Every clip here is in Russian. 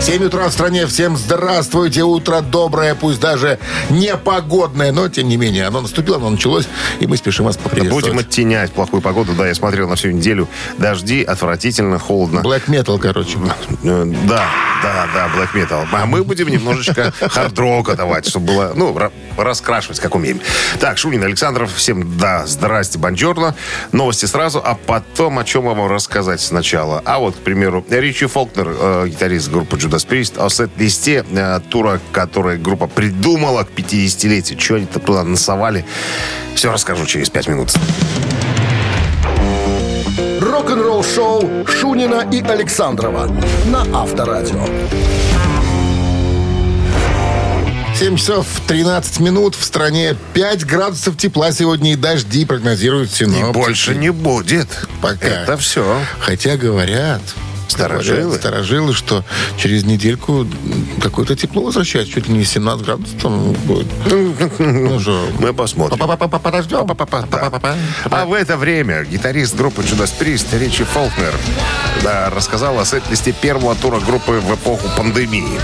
7 утра в стране. Всем здравствуйте. Утро доброе, пусть даже непогодное, но тем не менее оно наступило, оно началось, и мы спешим вас поприветствовать. Будем оттенять плохую погоду. Да, я смотрел на всю неделю. Дожди, отвратительно, холодно. Black Metal, короче. Э, Да, да, да, Black Metal. А мы будем немножечко хард-рока давать, чтобы было, ну, ра- раскрашивать, как умеем. Так, Шунин, Александров, всем, да, здрасте, бонжорно. Новости сразу, а потом о чем вам рассказать сначала. А вот, к примеру, Ричи Фолкнер, э, гитарист группы Judas Priest, о сет-листе э, тура, который группа придумала к 50-летию. Что они туда насовали, все расскажу через 5 минут. Рок-н-ролл-шоу Шунина и Александрова на Авторадио. 7 часов 13 минут в стране. 5 градусов тепла сегодня и дожди прогнозируют И синоптики. больше не будет. Пока. Это все. Хотя говорят, Старожилы? говорят старожилы, что через недельку какое-то тепло возвращается. Чуть ли не 17 градусов там будет. Ну Мы посмотрим. Подождем. А в это время гитарист группы Judas Priest Ричи Фолкнер да, рассказал о сет-листе первого тура группы в эпоху пандемии.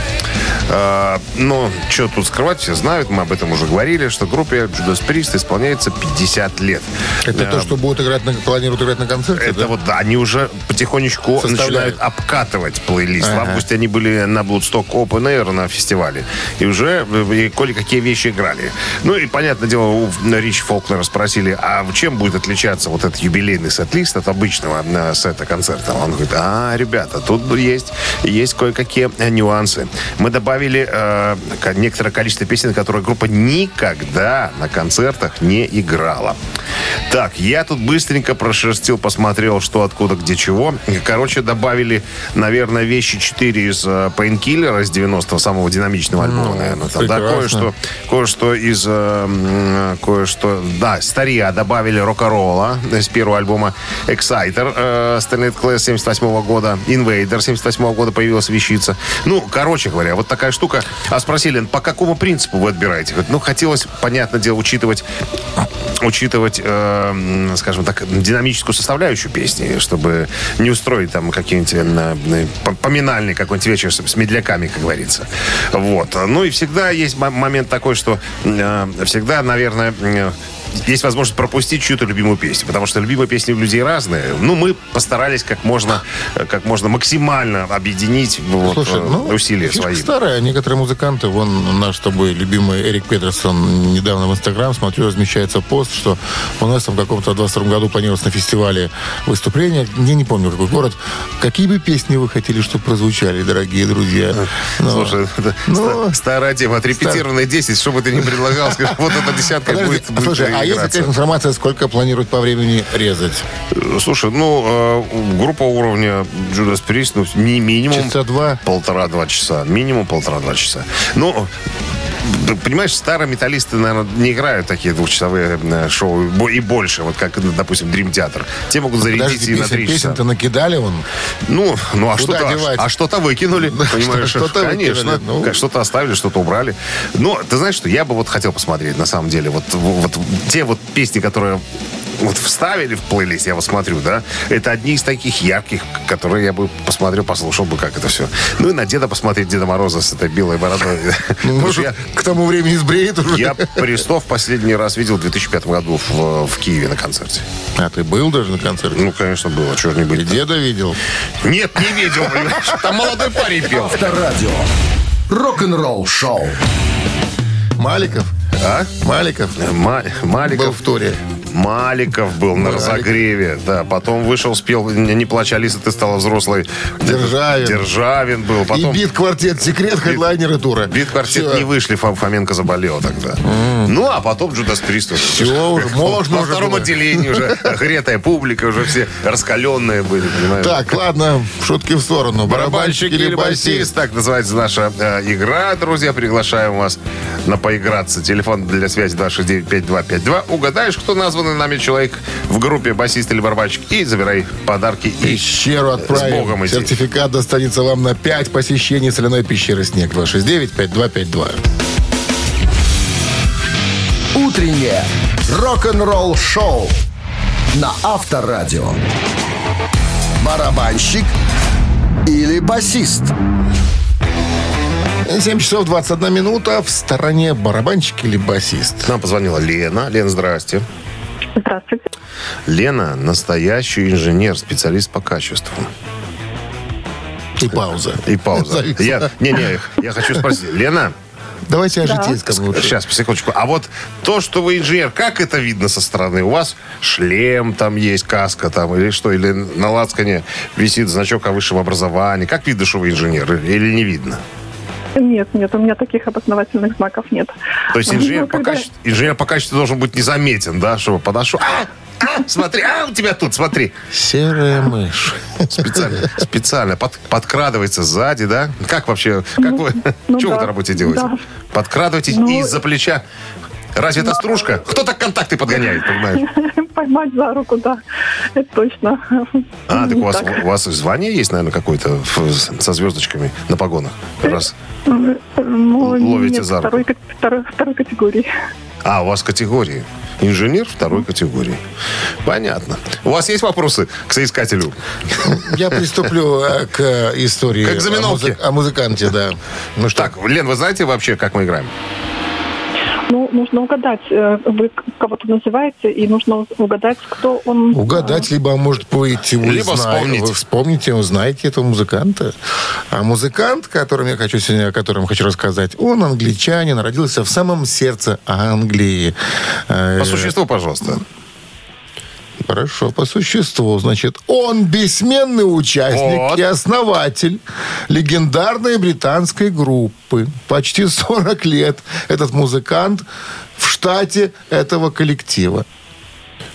А, но что тут скрывать, все знают, мы об этом уже говорили, что группе Judas Priest исполняется 50 лет. Это то, что будут играть на, планируют играть на концерте, Это да? вот, да, они уже потихонечку Составляют. Начинают обкатывать плейлист. В Ага. августе они были на Bloodstock Open Air на фестивале. И уже э, и кое-какие вещи играли. Ну и, понятное дело, у Ричи Фолкнера спросили, а чем будет отличаться вот этот юбилейный сет-лист от обычного э, сета концерта? Он говорит, а, ребята, тут есть, есть кое-какие э, нюансы. Мы добавили э, ко- некоторое количество песен, которые группа никогда на концертах не играла. Так, я тут быстренько прошерстил, посмотрел, что откуда, где чего. Короче, добавили, наверное, вещи 4 из э, Painkiller, из 90-го, самого динамичного альбома, наверное. Там, да, кое-что, кое-что из... э, м, кое-что... Да, стария добавили рок-н-ролла из первого альбома Exciter, э, Stanley Class 78 года, Invader 78 года появилась вещица. Ну, короче говоря, вот такая штука. А спросили, по какому принципу вы отбираете? Ну, хотелось, понятное дело, учитывать учитывать, э, скажем так, динамическую составляющую песни, чтобы не устроить там какие-нибудь э, э, по- поминальный какой-нибудь вечер с, с медляками, как говорится. Вот. Ну и всегда есть момент такой, что э, всегда, наверное, есть возможность пропустить чью-то любимую песню, потому что любимые песни у людей разные. Ну, мы постарались как можно, э, как можно максимально объединить вот, Слушай, э, ну, усилия свои. старая. Некоторые музыканты, вон наш с тобой любимый Эрик Петерсон недавно в Инстаграм, смотрю, размещается пост, что у нас там в каком-то 22 году планировалось на фестивале выступление, я не помню какой город. Какие бы песни вы хотели, чтобы прозвучали, дорогие друзья? Ну, Слушай, это ну, ста- старая тема. Отрепетированная 10, что бы ты ни предлагал, скажи, вот эта десятка будет слушай, а есть играться. какая информация, сколько планируют по времени резать? Слушай, ну, э, группа уровня Judas Priest, ну, ми- минимум... Часа два? Полтора-два часа. Минимум полтора-два часа. Ну, понимаешь, старые металлисты, наверное, не играют такие двухчасовые э, шоу и больше, вот как, допустим, Дрим Театр. Те могут зарядить Подожди, и на три часа. песен-то накидали вон. Ну, ну а что-то, девать? а что-то выкинули, понимаешь? что-то Конечно, выкинули, ну. Что-то оставили, что-то убрали. Но ты знаешь, что я бы вот хотел посмотреть на самом деле вот, вот те вот песни, которые вот вставили в плейлист, я вот смотрю, да, это одни из таких ярких, которые я бы посмотрел, послушал бы, как это все. Ну и на Деда посмотреть, Деда Мороза с этой белой бородой. Ну, может, я- к тому времени сбреет уже. я Престов последний раз видел в 2005 году в, в Киеве на концерте. А ты был даже на концерте? Ну, конечно, было. Чего ж не быть деда видел? Нет, не видел, понимаешь. Там молодой парень пел. Авторадио. Рок-н-ролл шоу. Маликов? А? Маликов? Ма- Маликов. Был в туре. Маликов был на Малик. разогреве, да. Потом вышел, спел «Не, плачь, Алиса, ты стала взрослой». Державин. Державин был. Потом И бит-квартет «Секрет», хедлайнеры тура. бит-квартет не вышли, Фом- Фоменко заболел тогда. Ну, а потом Джудас Прист. Всё, уже можно Во уже втором было. отделении уже гретая публика, уже все раскаленные были, понимаешь? Так, ладно, шутки в сторону. Барабанщик или басист, так называется наша э, игра. Друзья, приглашаем вас на поиграться. Телефон для связи 269-5252. Угадаешь, кто названный нами человек в группе басист или барабанщик, и забирай подарки. И Пещеру С отправим. Богом идти. Сертификат достанется вам на 5 посещений соляной пещеры «Снег» 269-5252. Утреннее рок-н-ролл-шоу на Авторадио. Барабанщик или басист? 7 часов 21 минута. В стороне барабанщик или басист? Нам позвонила Лена. Лена, здрасте. Здравствуйте. Лена настоящий инженер, специалист по качеству. И пауза. И пауза. Я, не, не, я хочу спросить. Лена, Давайте о Да. житейском лучше. сейчас, секундочку. А вот то, что вы инженер, как это видно со стороны? У вас шлем там есть, каска там или что? Или на лацкане висит значок о высшем образовании? Как видно, что вы инженер? Или не видно? Нет, нет, у меня таких опознавательных знаков нет. То есть инженер, Ну, по, когда- качеству, инженер по качеству должен быть незаметен, да? Чтобы подошел. А, а, смотри, а, у тебя тут, смотри. Серая мышь. Специально, специально под- подкрадывается сзади, да? Как вообще, как вы, ну что вы да, на работе делаете? да. Подкрадываетесь Ну, из-за плеча. Разве это стружка? Кто так контакты подгоняет, понимаешь? Поймать за руку, да, это точно. А, так у вас, Так. у вас звание есть, наверное, какое-то со звездочками на погонах? Раз. Ну, Ловите нет, за руку. второй, второй, второй категории. А, у вас категории. Инженер второй категории. Понятно. У вас есть вопросы к соискателю? Я приступлю э, к истории К экзаменовке. о, музы- о музыканте, да. Ну что, Так, Лен, вы знаете вообще, как мы играем? Ну, нужно угадать, э, вы кого-то называете, и нужно угадать, кто он. угадать, либо, а может быть, вы, Либо зна- вспомнить. вы вспомните, узнаете этого музыканта. А музыкант, которым я хочу сегодня, о котором хочу рассказать, он англичанин, родился в самом сердце Англии. Э, По существу, пожалуйста. Хорошо, по существу. Значит, он бессменный участник Вот. и основатель легендарной британской группы. Почти 40 лет этот музыкант в штате этого коллектива.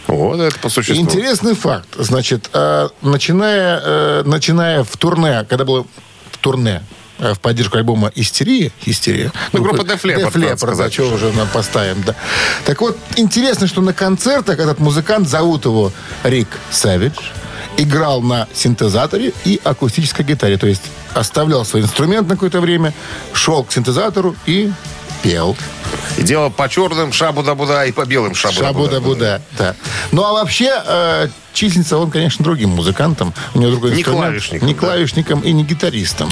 Вот это по существу. Интересный факт. Значит, э, начиная, э, начиная в турне, когда было в турне, в поддержку альбома «Истерия». «Истерия». Ну, группа Leppard, Def надо Leppard, да, сказать чего уже нам поставим, да. Так вот, интересно, что на концертах этот музыкант, зовут его Рик Сэвидж, играл на синтезаторе и акустической гитаре. То есть оставлял свой инструмент на какое-то время, шел к синтезатору и пел. И дело по черным шабу-да-буда и по белым шабу-да-буда. Шабуда-буда, да. Ну, а вообще, э, числится он, конечно, другим музыкантом. У него другой Не инструмент. клавишником, Не да. клавишником и не гитаристом.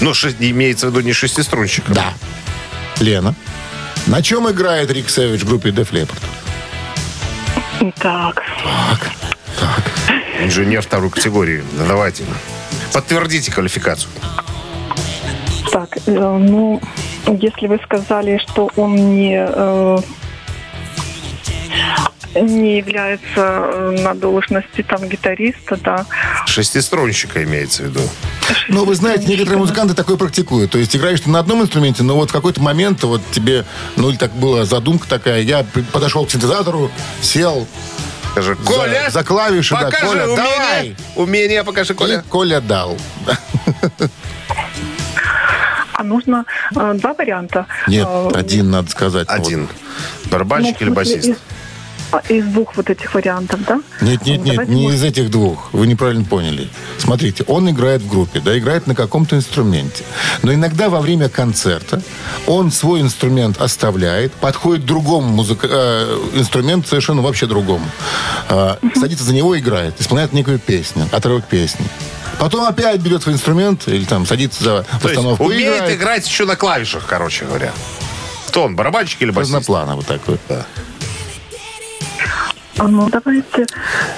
Ну, ши- имеется в виду не шестиструнщиком. Да. Лена. На чем играет Рик Сэвидж в группе Def Leppard? Так, Инженер второй категории. Давайте. Подтвердите квалификацию. так, э, ну, если вы сказали, что он не... э, не является э, на должности там гитариста, да. Шестиструнщика имеется в виду. Ну, вы знаете, некоторые музыканты такое практикуют. То есть играешь ты на одном инструменте, но вот в какой-то момент вот тебе, ну, или так была задумка такая, я подошел к синтезатору, сел Скажи, за- Коля, за, клавиши, да, покажи Коля, умение. давай. Умение покажи, Коля. И Коля дал. А нужно э, два варианта. Нет, Э, один надо сказать. Один. ну, Барабанщик в или басист? Из, а, из двух вот этих вариантов, да? Нет, нет, нет, Давайте, не может, из этих двух. Вы неправильно поняли. Смотрите, он играет в группе, да, играет на каком-то инструменте. Но иногда во время концерта он свой инструмент оставляет, подходит к другому музыка, э, инструменту, совершенно вообще другому. Э, садится за него и играет, исполняет некую песню, отрывок песни. Потом опять берет свой инструмент или там садится за То есть постановку умеет играет. играть еще на клавишах, короче говоря. Кто он, барабанщик или басист? Разнопланово такой. А ну, давайте...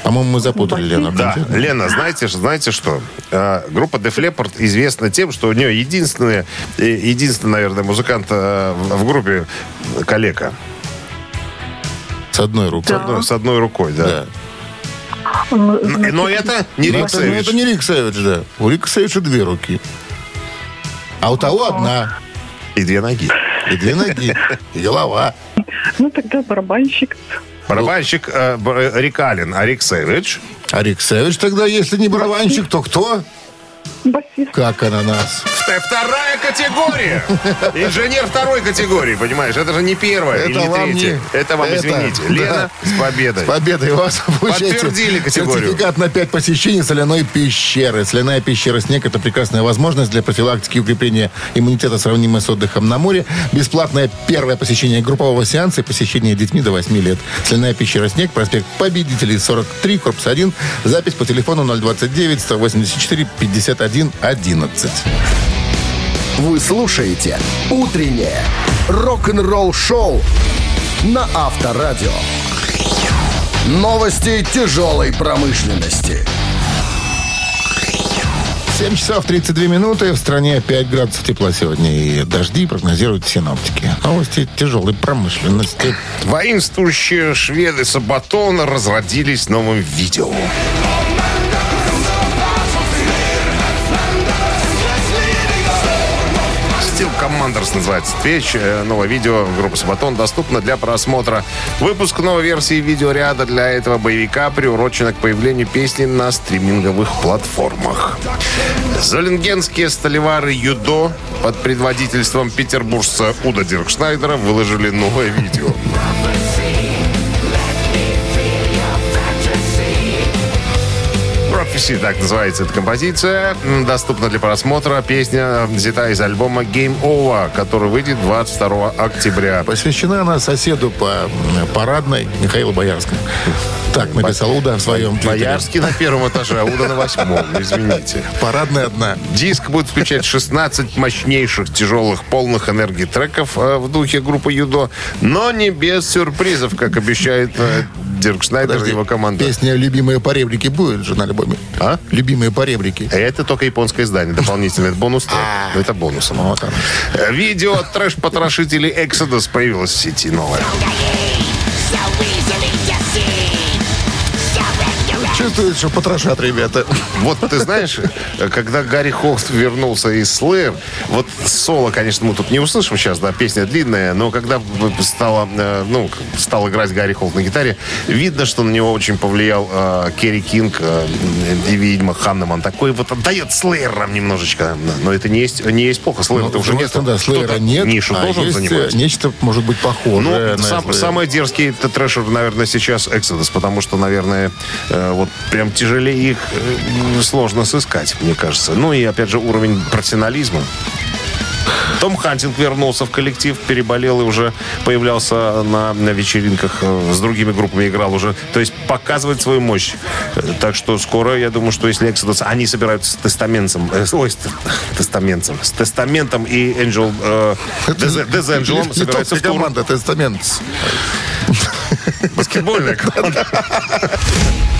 По-моему, мы запутали. Лену. Да, Лена, знаете, знаете что? Э, группа Def Leppard известна тем, что у нее единственный, э, единственный, наверное, музыкант э, в группе коллега. С одной рукой. Да. Ну, с одной рукой, да. Да. Ну, Н- значит, Но это не Ну, Рик это, ну, Сэвидж. это не Рик Сэвидж, да. У Рика Сэвиджа две руки. А у того одна. И две ноги. И две ноги. И голова. Ну, тогда барабанщик. Барабанщик э, Б- Рик Аллен, а Рик Сэвидж. А Рик Сэвидж тогда, если не барабанщик, то кто? Басист. Как ананас. Вт- Вторая категория. Инженер второй категории, понимаешь? Это же не первая Это или не вам третья. не- Это вам, это, извините. да. Лена, с победой. С победой вас Подтвердили категорию. Сертификат на 5 посещений соляной пещеры. Соляная пещера «Снег» — это прекрасная возможность для профилактики и укрепления иммунитета, сравнимая с отдыхом на море. Бесплатное первое посещение группового сеанса и посещение детьми до 8 лет. Соляная пещера «Снег», проспект Победителей, 43, корпус 1. Запись по телефону 029 184 51 11. Вы слушаете «Утреннее рок-н-ролл-шоу» на Авторадио. Новости тяжелой промышленности. 7 часов 32 минуты. В стране 5 градусов тепла сегодня. И дожди прогнозируют синоптики. Новости тяжелой промышленности. Воинствующие шведы Сабатон разродились новым видео. Commanders называется вещь. Э, Новое видео группы Сабатон доступно для просмотра. Выпуск новой версии видеоряда для этого боевика приурочен к появлению песни на стриминговых платформах. Золенгенские столевары Юдо под предводительством петербуржца Уда Диркшнайдера выложили новое видео. Prophecy, так называется эта композиция. Доступна для просмотра. Песня взята из альбома Game Over, который выйдет 22 октября. Посвящена она соседу по парадной Михаилу Боярскому. Так написал Уда в своем твиттере. Боярский на первом этаже, а Уда на восьмом. Извините. Парадная одна. Диск будет включать 16 мощнейших, тяжелых, полных энергии треков э, в духе группы Юдо, но не без сюрпризов, как обещает э, Дирк Шнайдер и Подожди, его команда. Песня «Любимые поребрики» будет же на альбоме? А? «Любимые поребрики». Это только японское издание, дополнительный. Это бонус трек. Это бонусом. Видео от трэш-потрошителей Exodus появилось в сети новое. Чувствуют, что потрошат ребята. Вот ты знаешь, когда Гарри Холст вернулся из Slayer, вот соло, конечно, мы тут не услышим сейчас, да, песня длинная, но когда стало, э, ну, стал играть Гарри Холст на гитаре, видно, что на него очень повлиял э, Керри Кинг э, и, видимо, Ханнеман. Такой вот отдает Слеерам немножечко. Но это не есть, не есть плохо. Слеер это уже нет. Ну, Да, Кто-то нет, Нишу а должен есть занимать. э, нечто, может быть, похожее Ну, сам- самый дерзкий трэшер, наверное, сейчас Exodus, потому что, наверное, э, вот прям тяжелее их э, сложно сыскать, мне кажется. Ну и, опять же, уровень профессионализма. Том Хантинг вернулся в коллектив, переболел и уже появлялся на, на вечеринках э, с другими группами, играл уже. То есть показывает свою мощь. Э, Так что скоро, я думаю, что если Exodus, они собираются с тестаментом, э, ой, с те- тестаментом, с тестаментом и Angel, э, Дез- Дезенджелом собираются в тур. команда «Тестамент». Баскетбольная команда.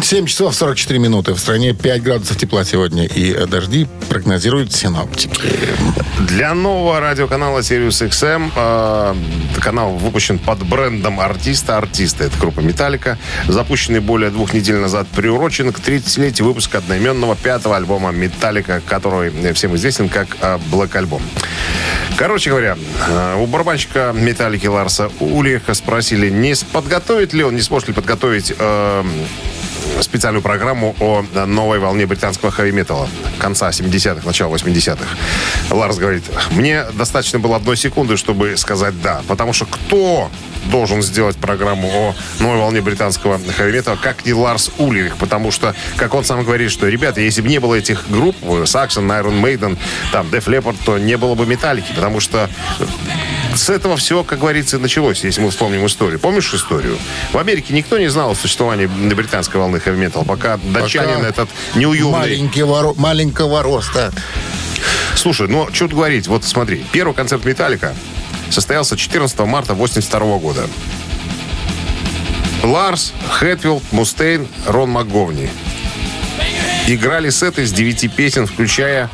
7 часов 44 минуты. В стране 5 градусов тепла сегодня. И э, дожди прогнозируют синоптики. Для нового радиоканала Sirius XM э, канал выпущен под брендом артиста. Артиста это группа Металлика. Запущенный более двух недель назад приурочен к 30-летию выпуска одноименного пятого альбома Металлика, который всем известен как э, Black Album. Короче говоря, э, у барабанщика Металлики Ларса Ульриха спросили, не подготовит ли он, не сможет ли подготовить э, специальную программу о новой волне британского хэви-металла конца 70-х, начала 80-х. Ларс говорит, мне достаточно было одной секунды, чтобы сказать «да». Потому что кто должен сделать программу о новой волне британского хэви-металла, как не Ларс Ульрих? Потому что, как он сам говорит, что, ребята, если бы не было этих групп, Саксон, Iron Maiden, там, Def Leppard, то не было бы Металлики. Потому что с этого все, как говорится, началось, если мы вспомним историю. Помнишь историю? В Америке никто не знал о существовании британской волны хэви-металла, пока датчанин Пока этот неуемный... Маленький воро- маленького роста. Слушай, ну, что тут говорить? Вот смотри, первый концерт «Металлика» состоялся 14 марта 82 года. Ларс, Хэтфилд, Мустейн, Рон МакГовни. Играли сеты из девяти песен, включая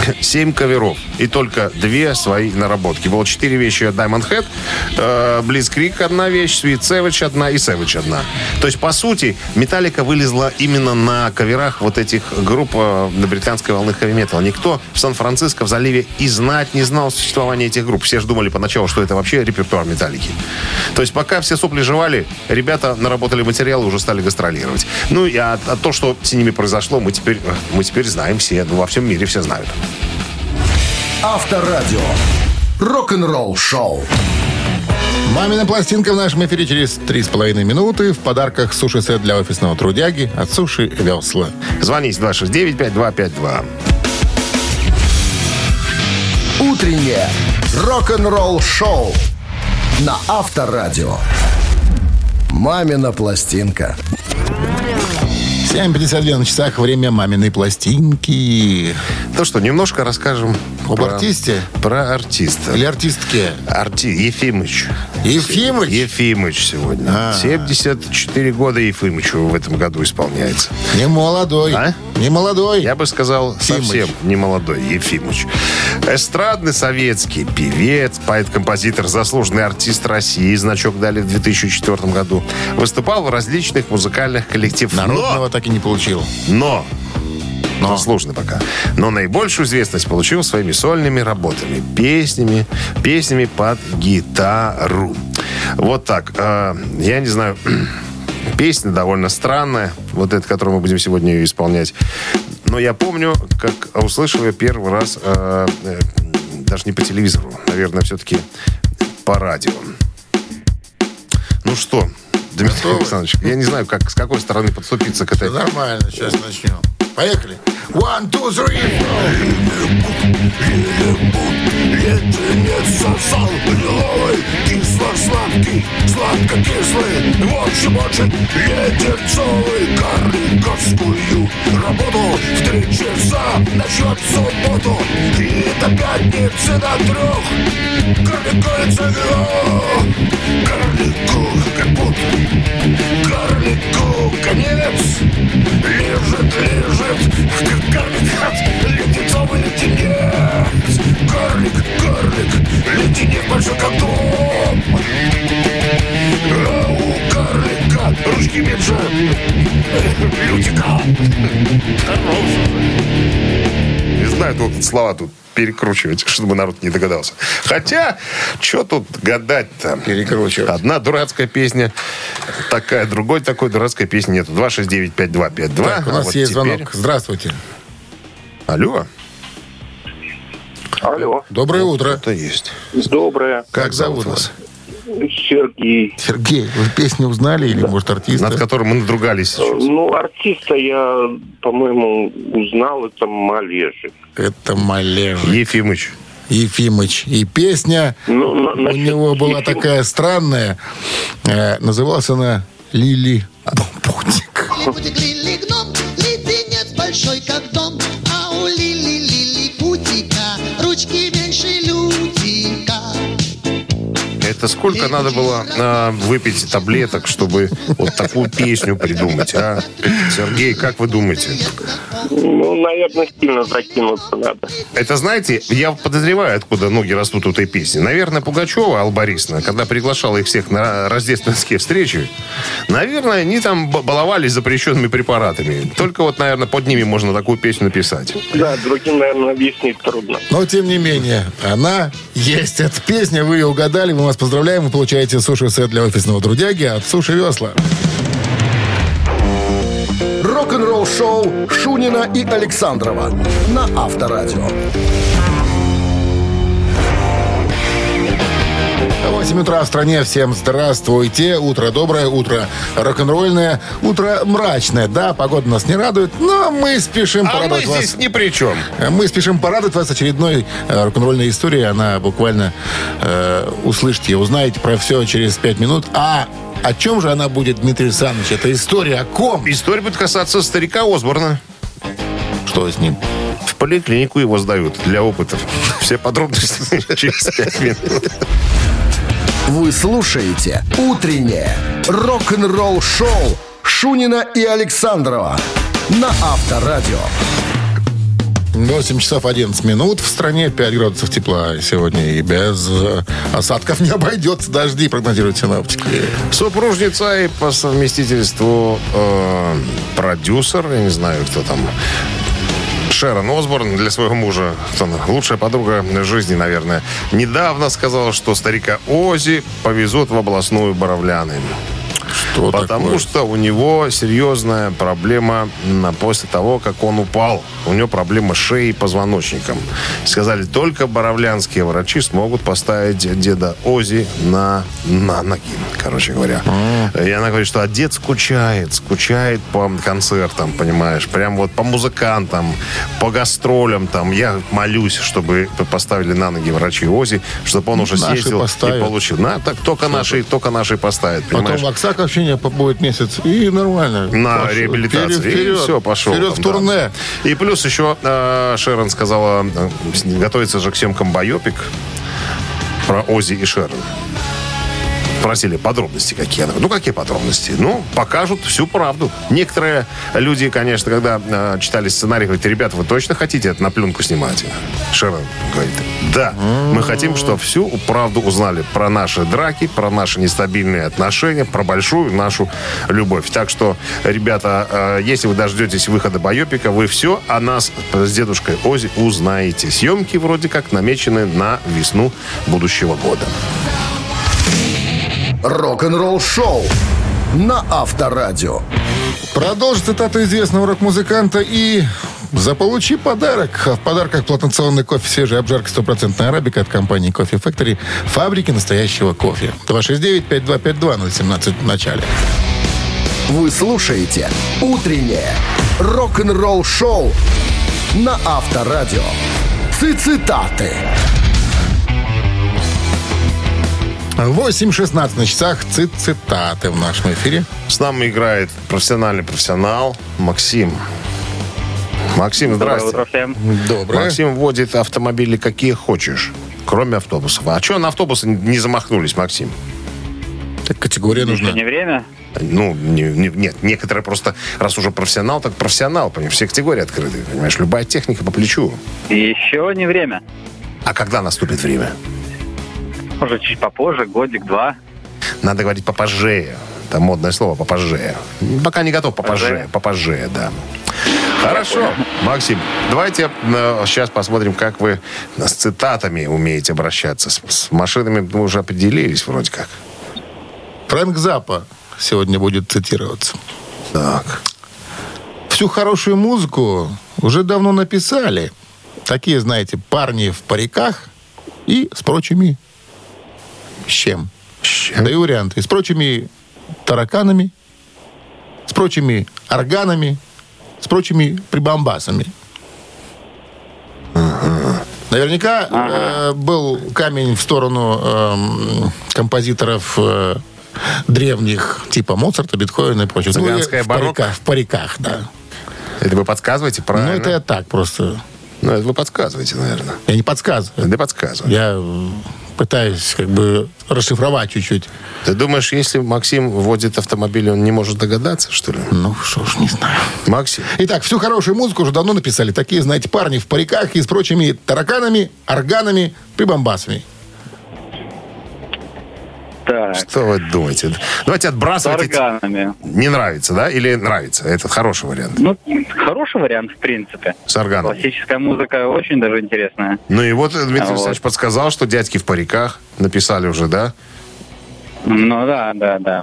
7 каверов и только две свои наработки. Было четыре вещи Diamond Head, э, Blitzkrieg одна вещь, Sweet Savage одна и Savage одна. То есть, по сути, Металлика вылезла именно на каверах вот этих групп э, на британской волны хэви металла. Никто в Сан-Франциско, в заливе и знать не знал существования этих групп. Все же думали поначалу, что это вообще репертуар Металлики. То есть, пока все сопли жевали, ребята наработали материал и уже стали гастролировать. Ну, и а, а то, что с ними произошло, мы теперь, э, мы теперь знаем все. Ну, во всем мире все знают. Авторадио. Рок-н-ролл шоу. Мамина пластинка в нашем эфире через 3,5 минуты. В подарках суши-сет для офисного трудяги от Суши Весла. Звоните 269-5252. Утреннее рок-н-ролл шоу на Авторадио. Мамина пластинка. 7.52 на часах. Время маминой пластинки. Ну что, немножко расскажем Об про- артисте? Про артиста. Или артистке? Арти... Ефимыч. Ефимыч? Ефимыч сегодня. А. 74 года Ефимычу в этом году исполняется. Не молодой. А? Не молодой. Я бы сказал, Ефимыч. совсем не молодой Ефимыч. Эстрадный советский певец, поэт-композитор, заслуженный артист России. Значок дали в 2004 году. Выступал в различных музыкальных коллективах. Народного так и не получил. Но, но, Но. заслуженно пока. Но наибольшую известность получил своими сольными работами, песнями, песнями под гитару. Вот так. Э, Я не знаю, песня довольно странная, вот эта, которую мы будем сегодня ее исполнять. Но я помню, как услышал ее первый раз, э, э, даже не по телевизору, наверное, все-таки по радио. Ну что, Дмитрий? Александрович, я не знаю, как, с какой стороны подступиться к этой нормально, сейчас начнем. Поехали. One, two, three. Леденец сосал лиловый, кисло-сладкий, сладко-кислый. В общем, очень леденцовый карликовскую работу в три часа насчет субботу и до пятницы до трех. Карликовица карлику капут, карлику конец. Лежит, лежит, как карлик, леденцовый леденец. Карлик, карлик, леденец большой как дом. А у карлика ручки меньше лютика. Не знаю, тут слова тут перекручивать, чтобы народ не догадался. Хотя, что тут гадать-то? Перекручивать. Одна дурацкая песня, такая, другой такой дурацкой песни нету. 269-5252. Так, у А нас вот есть теперь- звонок. Здравствуйте. Алло. Алло, Доброе утро. Это есть. доброе. Как зовут вас? Сергей. Сергей, вы песню узнали или, может, артиста? Над которым мы надругались сейчас. Ну, артиста я, по-моему, узнал, это Малежик. Это Малежик. Ефимыч. Ефимыч. И песня Ну, на- у насчет него была Ефим- такая странная. Э, называлась она «Лили Путик». Это сколько надо было а, выпить таблеток, чтобы вот такую песню придумать, а? Сергей, как вы думаете? Ну, наверное, сильно закинуться надо. Это, знаете, я подозреваю, откуда ноги растут у этой песни. Наверное, Пугачева, Алла Борисовна, когда приглашала их всех на рождественские встречи, наверное, они там баловались запрещенными препаратами. Только вот, наверное, под ними можно такую песню написать. Да, другим, наверное, объяснить трудно. Но, тем не менее, она есть. Эта песня, вы ее угадали. Мы вас поздравляем. Вы получаете суши-сет для офисного трудяги от Суши Весла. Рок-н-ролл шоу Шунина и Александрова на Авторадио. 8 утра в стране. Всем здравствуйте. Утро доброе, утро рок-н-ролльное, утро мрачное. Да, погода нас не радует, но мы спешим А мы порадовать вас. здесь ни при чем. Мы спешим порадовать вас очередной э, рок-н-ролльной историей. Она буквально э, услышите, узнаете про все через пять минут. А о чем же она будет, Дмитрий Александрович? Это история о ком? История будет касаться старика Осборна. Что с ним? В поликлинику его сдают для опытов. Все подробности через пять минут. Вы слушаете «Утреннее рок-н-ролл-шоу» Шунина и Александрова на Авторадио. 8 часов 11 минут. В стране 5 градусов тепла сегодня. И без э, осадков не обойдется. Дожди прогнозируют синоптики. Супружница и по совместительству э, продюсер, я не знаю, кто там, Шерон Осборн для своего мужа, лучшая подруга жизни, наверное, недавно сказала, что старика Ози повезут в областную Боровляны. Что Потому такое? что у него серьезная проблема после того, как он упал. У него проблема с шеей и позвоночником. Сказали, только боровлянские врачи смогут поставить деда Ози на, на ноги, короче говоря. И она говорит, что а дед скучает, скучает по концертам, понимаешь, прям вот по музыкантам, по гастролям там. Я молюсь, чтобы поставили на ноги врачи Ози, чтобы он уже Наши съездил поставят. и получил. На, так только наши, только наши поставят, понимаешь? Потом Оксака вообще не будет месяц. И нормально. на Пошел. реабилитацию. Вперед, вперед. И все, пошел. Вперед там, в да. турне. И плюс еще э, Шерон сказала, э, готовится же к съемкам байопик про Ози и Шерон. Спросили подробности какие. Она говорит, ну, какие подробности? Ну, покажут всю правду. Некоторые люди, конечно, когда э, читали сценарий, говорят, ребята, вы точно хотите это на пленку снимать? Шерон говорит, да, мы хотим, чтобы всю правду узнали про наши драки, про наши нестабильные отношения, про большую нашу любовь. Так что, ребята, э, если вы дождетесь выхода байопика, вы все о нас с дедушкой Ози узнаете. Съемки вроде как намечены на весну будущего года. Рок-н-ролл шоу на Авторадио. Продолжи цитату известного рок-музыканта и заполучи подарок. В подарках плантационный кофе, свежая обжарка, стопроцентная арабика от компании Кофе Factory, фабрики настоящего кофе. 269-5252-017 в начале. Вы слушаете «Утреннее рок-н-ролл шоу» на Авторадио. Цитаты. 8.16 на часах. Цит цитаты в нашем эфире. С нами играет профессиональный профессионал Максим. Максим, здрасте. утро всем. Доброе. Максим водит автомобили какие хочешь, кроме автобусов. А что на автобусы не замахнулись, Максим? Так категория Еще нужна. не время? Ну, не- не- нет, некоторые просто, раз уже профессионал, так профессионал, понимаешь, все категории открыты, понимаешь, любая техника по плечу. Еще не время. А когда наступит время? Может, чуть попозже, годик-два. Надо говорить попозже. Это модное слово попозже. Пока не готов попозже. Попозже? Да. Хорошо, Максим, давайте э, сейчас посмотрим, как вы с цитатами умеете обращаться. С, с машинами мы уже определились вроде как. Фрэнк Запа сегодня будет цитироваться. Так. Всю хорошую музыку уже давно написали. Такие, знаете, парни в париках и с прочими... С чем? С чем? Даю варианты. С прочими тараканами, с прочими органами, с прочими прибамбасами. Наверняка э, был камень в сторону эм, композиторов э, древних, типа Моцарта, Бетховена и прочее. Ну, Цыганская в барокко? париках, в париках, да. Это вы подсказываете, правильно? Ну, это я так просто. Ну, это вы подсказываете, наверное. Я не подсказываю. Да подсказываю. Я э, пытаюсь как бы расшифровать чуть-чуть. Ты думаешь, если Максим водит автомобиль, он не может догадаться, что ли? Ну, что ж, не знаю. Максим, Итак, всю хорошую музыку уже давно написали. Такие, знаете, парни в париках и с прочими тараканами, органами, прибамбасами. Так, что вы думаете? Давайте с отбрасывать. эти- органами. Не нравится, да? Или нравится? Это хороший вариант. Ну, хороший вариант, в принципе. С органом. Классическая музыка очень даже интересная. Ну и вот Дмитрий вот. Александрович подсказал, что дядьки в париках написали уже, да? Ну да, да, да.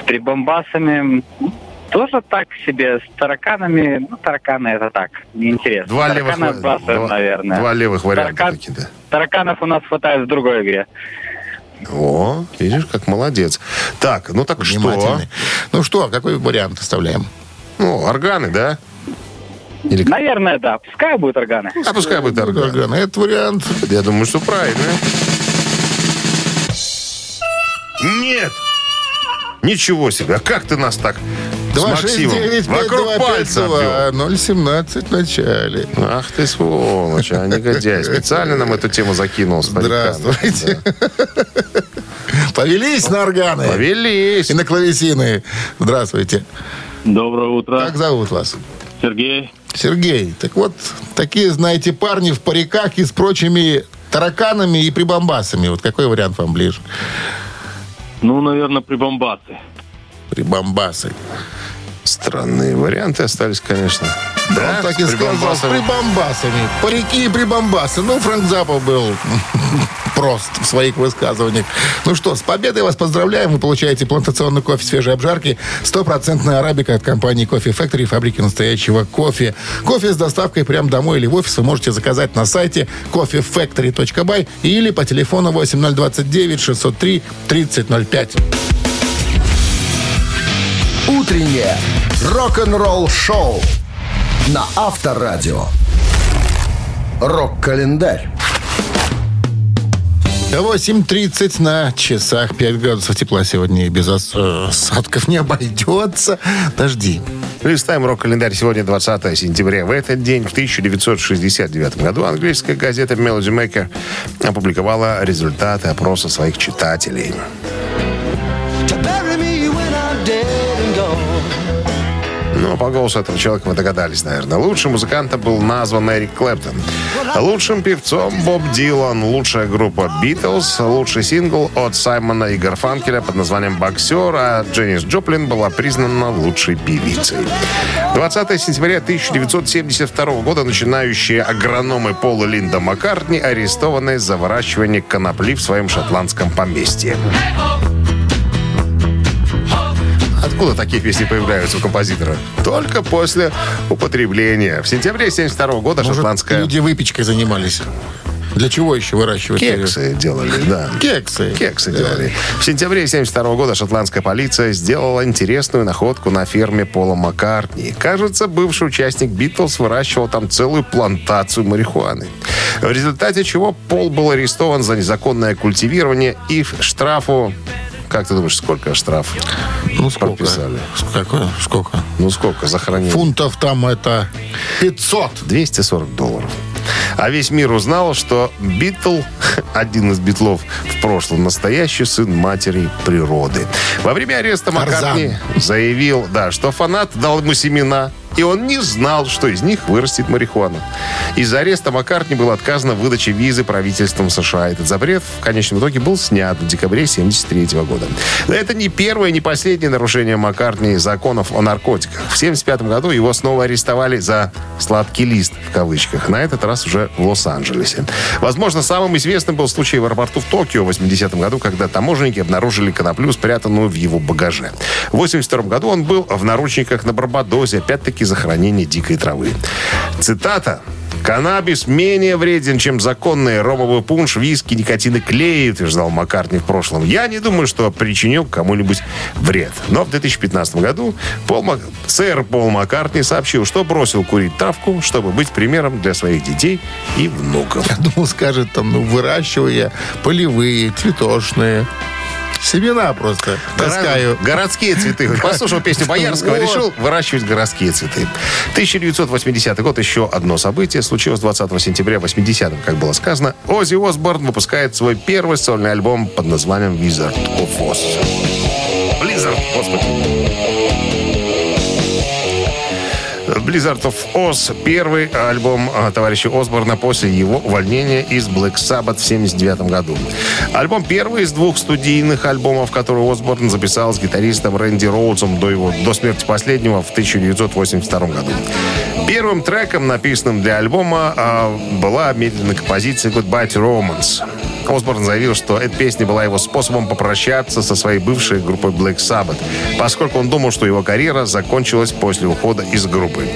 С прибамбасами тоже так себе. С тараканами, ну, тараканы это так, неинтересно. Два левых, Тараканы ва- отбрасываем, два, наверное. два левых варианта Таракан- такие, да. Тараканов у нас хватает в другой игре. О, видишь, как молодец. Так, ну так что? Ну что, какой вариант оставляем? Ну, органы, да? Или... Наверное, да. Пускай будут органы. А пускай будет органы. Органы. Этот вариант. Я думаю, что правильно. Нет! Ничего себе. А как ты нас так с Максимом 269 вокруг пальца обвел? 017 в начале. Ах ты сволочь, а негодяй. Специально нам эту тему закинул. Здравствуйте. Повелись на органы. Повелись. И на клавесины. Здравствуйте. Доброе утро. Как зовут вас? Сергей. Сергей, так вот, такие, знаете, парни в париках и с прочими тараканами и прибамбасами. Вот какой вариант вам ближе? Ну, наверное, прибамбасы. Прибамбасы. Странные варианты остались, конечно. Да, Он так и сказал, с прибамбасами. Парики и прибамбасы. Ну, Фрэнк Запа был прост в своих высказываниях. Ну что, с победой вас поздравляем. Вы получаете плантационный кофе свежей обжарки. Стопроцентная арабика от компании Кофе Factory, фабрики настоящего кофе. Кофе с доставкой прямо домой или в офис вы можете заказать на сайте coffeefactory.by или по телефону 8029 603 3005. Утреннее рок-н-ролл-шоу на Авторадио. Рок-календарь. 8.30 на часах. 5 градусов тепла сегодня и без э, осадков не обойдется. Дожди. Листаем рок-календарь. Сегодня 20 сентября. В этот день, в 1969 году, английская газета Melody Maker опубликовала результаты опроса своих читателей. По голосу этого человека вы догадались, наверное. Лучшим музыкантом был назван Эрик Клэптон. Лучшим певцом Боб Дилан. Лучшая группа Битлз. Лучший сингл от Саймона и Гарфанкеля под названием «Боксер», а Дженнис Джоплин была признана лучшей певицей. 20 сентября 1972 года начинающие агрономы Пол и Линда Маккартни арестованы за выращивание конопли в своем шотландском поместье. Откуда такие песни появляются у композитора? Только после употребления. В сентябре 1972 года Может, шотландская... люди выпечкой занимались. Для чего еще выращивать? Кексы делали, да. Кексы. Кексы Да. делали. В сентябре 1972 года шотландская полиция сделала интересную находку на ферме Пола Маккартни. Кажется, бывший участник Битлз выращивал там целую плантацию марихуаны. В результате чего Пол был арестован за незаконное культивирование и в штрафу... Как ты думаешь, сколько штраф? Ну, сколько? Подписали. Сколько? Сколько? Ну, сколько за хранение? Фунтов там это 500. 240 долларов. А весь мир узнал, что Битл, один из битлов в прошлом, настоящий сын матери природы. Во время ареста Тарзан. Маккартни заявил, да, что фанат дал ему семена, и он не знал, что из них вырастет марихуана. Из-за ареста Маккартни было отказано в выдаче визы правительством США. Этот запрет в конечном итоге был снят в декабре 1973 года. Но это не первое, не последнее нарушение Маккартни законов о наркотиках. В 1975 году его снова арестовали за «сладкий лист» в кавычках. На этот раз уже в Лос-Анджелесе. Возможно, самым известным был случай в аэропорту в Токио в 80-м году, когда таможенники обнаружили коноплю, спрятанную в его багаже. В 82 году он был в наручниках на Барбадосе, опять-таки за хранение дикой травы. Цитата. Каннабис менее вреден, чем законный ромовый пунш, виски, никотин и клей, утверждал Маккартни в прошлом. Я не думаю, что причинил кому-нибудь вред. Но в 2015 году Пол Мак- сэр Пол Маккартни сообщил, что бросил курить травку, чтобы быть примером для своих детей и внуков. Я думал, скажет там, ну, выращиваю я полевые, цветочные. Семена просто таскаю. Городские цветы. Послушал песню Боярского, Вот. решил выращивать городские цветы. 1980 год, еще одно событие, случилось 20 сентября 80-м, как было сказано. Оззи Осборн выпускает свой первый сольный альбом под названием Wizard of Oz. Blizzard, господи. Blizzard of Oz. Первый альбом а, товарища Осборна после его увольнения из Black Sabbath в 79 году. Альбом первый из двух студийных альбомов, которые Осборн записал с гитаристом Рэнди Роудсом до, его, до смерти последнего в 1982 году. Первым треком, написанным для альбома, а, была медленная композиция Goodbye to Romance. Осборн заявил, что эта песня была его способом попрощаться со своей бывшей группой Black Sabbath, поскольку он думал, что его карьера закончилась после ухода из группы.